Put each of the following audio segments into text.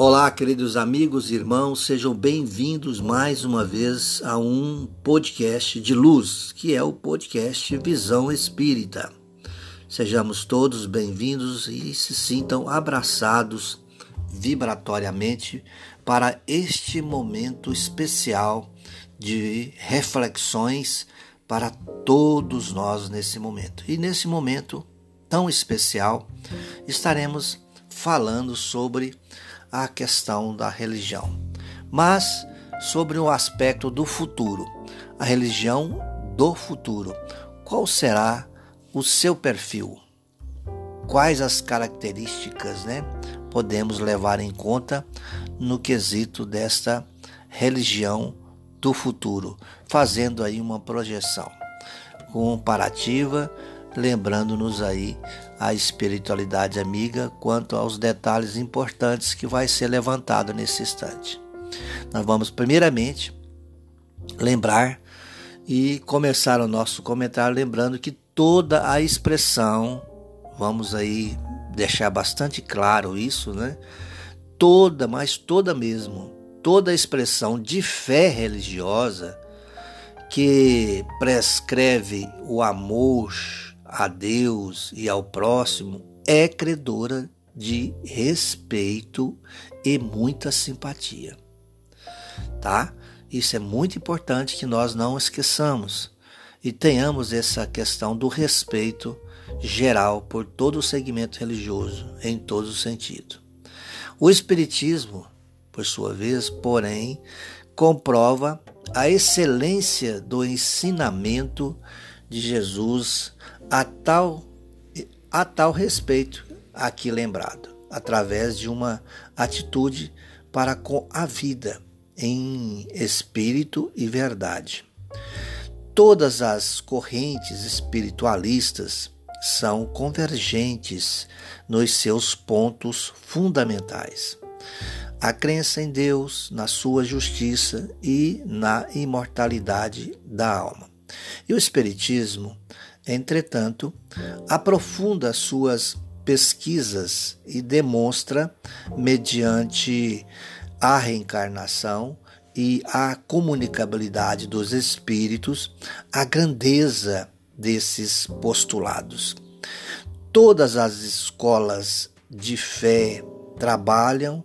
Olá, queridos amigos e irmãos, sejam bem-vindos mais uma vez a um podcast de luz, que é o podcast Visão Espírita. Sejamos todos bem-vindos e se sintam abraçados vibratoriamente para este momento especial de reflexões para todos nós nesse momento. E nesse momento tão especial, estaremos falando sobre a questão da religião, mas sobre o aspecto do futuro, a religião do futuro. Qual será o seu perfil? Quais as características, né, podemos levar em conta no quesito desta religião do futuro, fazendo aí uma projeção comparativa lembrando-nos aí a espiritualidade amiga quanto aos detalhes importantes que vai ser levantado nesse instante. Nós vamos primeiramente lembrar e começar o nosso comentário lembrando que toda a expressão, vamos aí deixar bastante claro isso, né? Toda, mas toda mesmo, toda expressão de fé religiosa que prescreve o amor, a Deus e ao próximo é credora de respeito e muita simpatia. Tá? Isso é muito importante que nós não esqueçamos e tenhamos essa questão do respeito geral por todo o segmento religioso, em todo o sentido. O Espiritismo, por sua vez, porém, comprova a excelência do ensinamento de Jesus a tal, a tal respeito aqui lembrado, através de uma atitude para com a vida em espírito e verdade. Todas as correntes espiritualistas são convergentes nos seus pontos fundamentais. A crença em Deus, na sua justiça e na imortalidade da alma. E o Espiritismo Entretanto, aprofunda suas pesquisas e demonstra, mediante a reencarnação e a comunicabilidade dos espíritos, a grandeza desses postulados. Todas as escolas de fé trabalham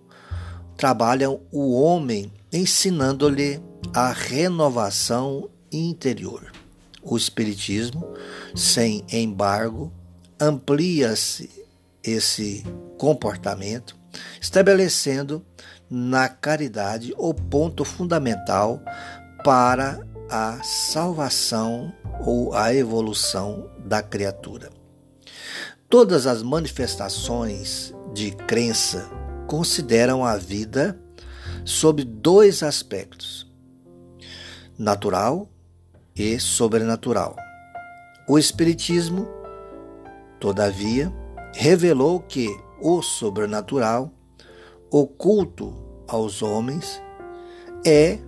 trabalham o homem ensinando-lhe a renovação interior. O espiritismo sem embargo, amplia-se esse comportamento, estabelecendo na caridade o ponto fundamental para a salvação ou a evolução da criatura. Todas as manifestações de crença consideram a vida sob dois aspectos: natural e sobrenatural. O Espiritismo, todavia, revelou que o sobrenatural, oculto aos homens, é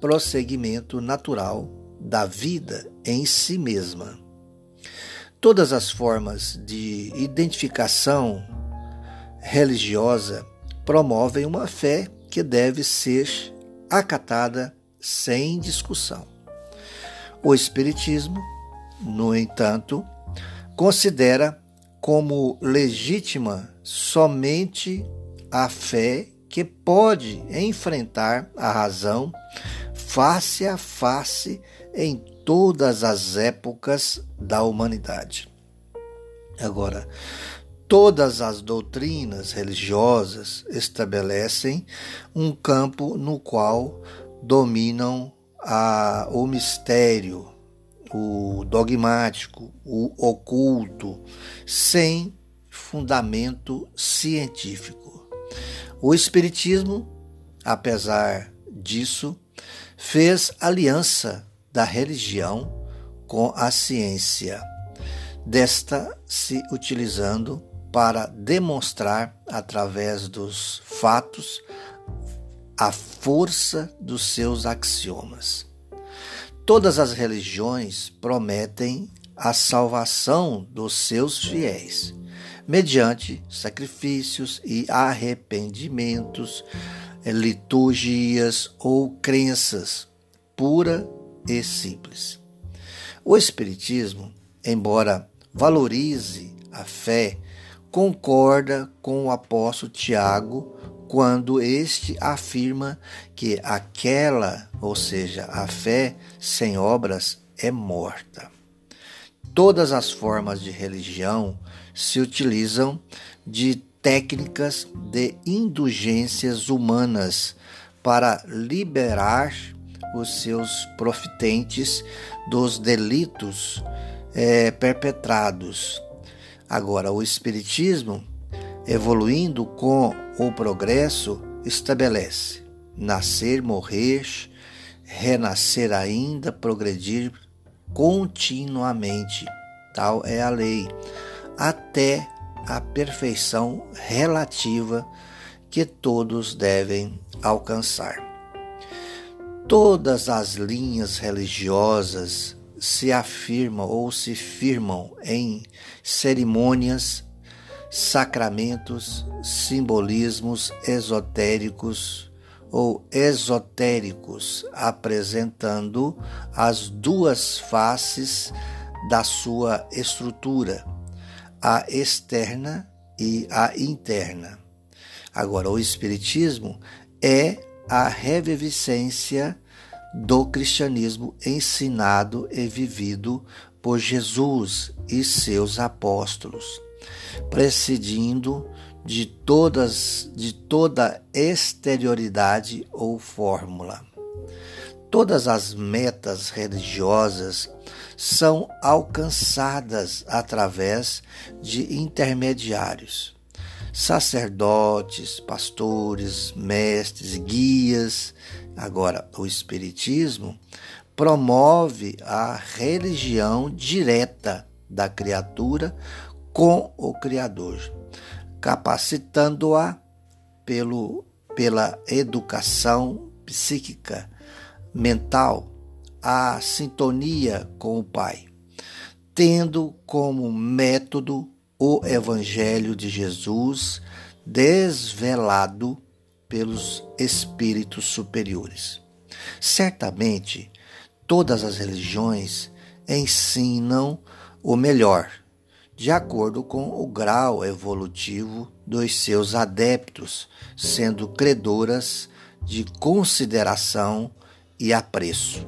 prosseguimento natural da vida em si mesma. Todas as formas de identificação religiosa promovem uma fé que deve ser acatada sem discussão. O Espiritismo no entanto, considera como legítima somente a fé que pode enfrentar a razão face a face em todas as épocas da humanidade. Agora, todas as doutrinas religiosas estabelecem um campo no qual dominam a, o mistério, o dogmático, o oculto, sem fundamento científico. O Espiritismo, apesar disso, fez aliança da religião com a ciência, desta se utilizando para demonstrar, através dos fatos, a força dos seus axiomas. Todas as religiões prometem a salvação dos seus fiéis, mediante sacrifícios e arrependimentos, liturgias ou crenças pura e simples. O Espiritismo, embora valorize a fé, concorda com o apóstolo Tiago quando este afirma que aquela, ou seja, a fé sem obras, é morta. Todas as formas de religião se utilizam de técnicas de indulgências humanas para liberar os seus profitentes dos delitos é, perpetrados. Agora, o Espiritismo, evoluindo com o progresso, estabelece nascer, morrer, renascer ainda, progredir continuamente. Tal é a lei, até a perfeição relativa que todos devem alcançar. Todas as linhas religiosas se afirmam ou se firmam em cerimônias, sacramentos, simbolismos esotéricos ou esotéricos, apresentando as duas faces da sua estrutura, a externa e a interna. Agora, o Espiritismo é a revivescência do cristianismo ensinado e vivido por Jesus e seus apóstolos, presidindo de todas de toda exterioridade ou fórmula. Todas as metas religiosas são alcançadas através de intermediários sacerdotes, pastores, mestres, guias. Agora, o Espiritismo promove a religião direta da criatura com o Criador, capacitando-a pelo, pela educação psíquica, mental, a sintonia com o Pai, tendo como método o Evangelho de Jesus desvelado pelos espíritos superiores. Certamente, todas as religiões ensinam o melhor, de acordo com o grau evolutivo dos seus adeptos, sendo credoras de consideração e apreço.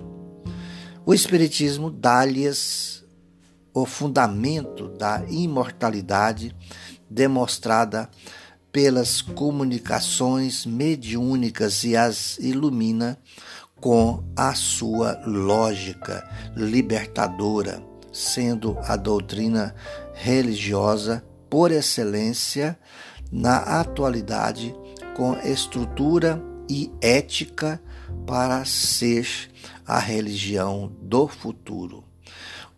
O Espiritismo dá-lhes o fundamento da imortalidade demonstrada pelas comunicações mediúnicas e as ilumina com a sua lógica libertadora, sendo a doutrina religiosa por excelência na atualidade com estrutura e ética para ser a religião do futuro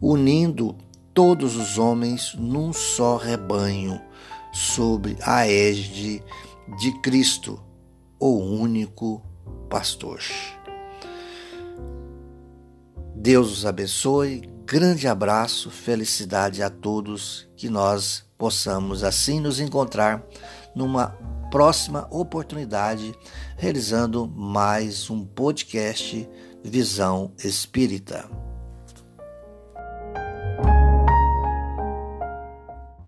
unindo todos os homens num só rebanho, sob a égide de Cristo, o único pastor. Deus os abençoe, grande abraço, felicidade a todos, que nós possamos assim nos encontrar numa próxima oportunidade, realizando mais um podcast Visão Espírita.